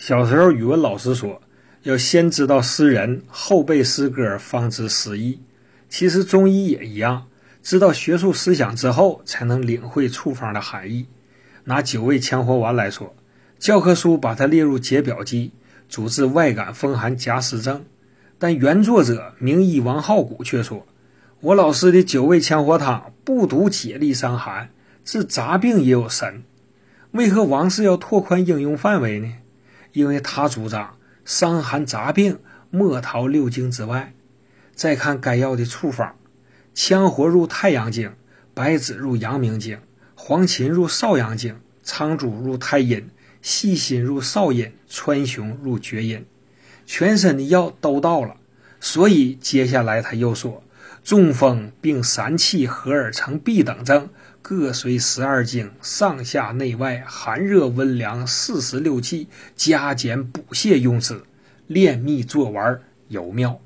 小时候，语文老师说，要先知道诗人，后背诗歌，方知诗意。其实中医也一样，知道学术思想之后，才能领会处方的含义。拿九味羌活丸来说，教科书把它列入解表剂，主治外感风寒夹湿症。但原作者名医王浩古却说，我老师的九味羌活汤不独解利伤寒，治杂病也有神。为何王氏要拓宽应用范围呢？因为他主张伤寒杂病莫逃六经之外。再看该药的处方：羌活入太阳经，白芷入阳明经，黄芩入少阳经，苍术入太阴，细辛入少阴，川芎入厥阴。全身的药都到了，所以接下来他又说：中风并三气合而成痹等症。各随十二经，上下内外，寒热温凉，四十六气，加减补泻用之，炼蜜作丸，有妙。